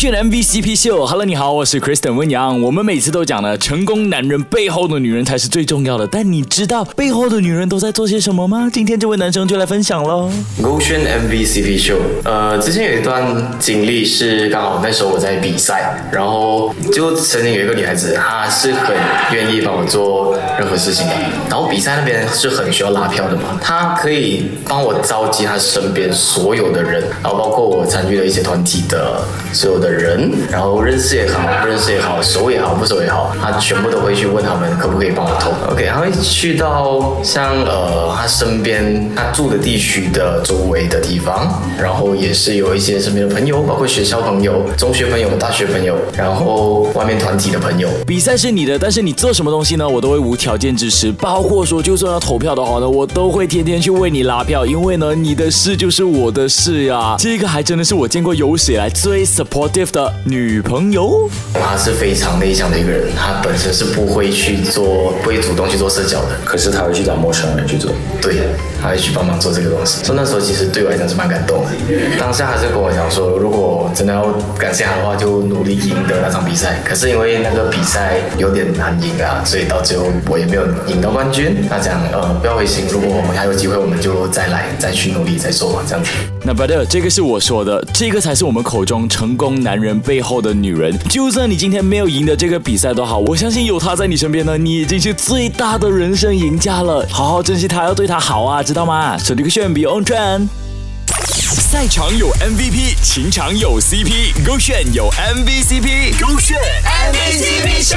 勾选 MVCp 秀，Hello，你好，我是 Kristen 温阳。我们每次都讲了，成功男人背后的女人才是最重要的。但你知道背后的女人都在做些什么吗？今天这位男生就来分享喽。勾选 MVCp 秀，呃，之前有一段经历是刚好那时候我在比赛，然后就曾经有一个女孩子，她是很愿意帮我做任何事情的。然后比赛那边是很需要拉票的嘛，她可以帮我召集她身边所有的人，然后包括我参与的一些团体的所有的人，然后认识也好，不认识也好，熟也好，不熟也好，他全部都会去问他们可不可以帮我投。OK，他会去到像呃他身边他住的地区的周围的地方，然后也是有一些身边的朋友，包括学校朋友、中学朋友、大学朋友，然后外面团体的朋友。比赛是你的，但是你做什么东西呢？我都会无条件支持，包括说就算要投票的话呢，我都会天天去为你拉票，因为呢，你的事就是我的事呀。这个还真的是我见过有史以来最的女朋友。她是非常内向的一个人，她本身是不会去做，不会主动去做社交的。可是他会去找陌生人去做。对，她会去帮忙做这个东西。所以那时候其实对我来讲是蛮感动的。当下还是跟我讲说，如果真的要感谢他的话，就努力赢得那场比赛。可是因为那个比赛有点难赢啊，所以到最后我也没有赢到冠军。他讲呃不要灰心，如果我们还有机会，我们就再来，再去努力，再做这样子。那 brother，这个是我说的，这个才是我们口中成功男男人背后的女人。就算你今天没有赢得这个比赛都好，我相信有他在你身边呢，你已经是最大的人生赢家了。好好珍惜他，要对他好啊，知道吗？手机个炫比 on trend。赛场有 MVP，情场有 CP，勾选有 MVCp，勾选 MVCp 秀。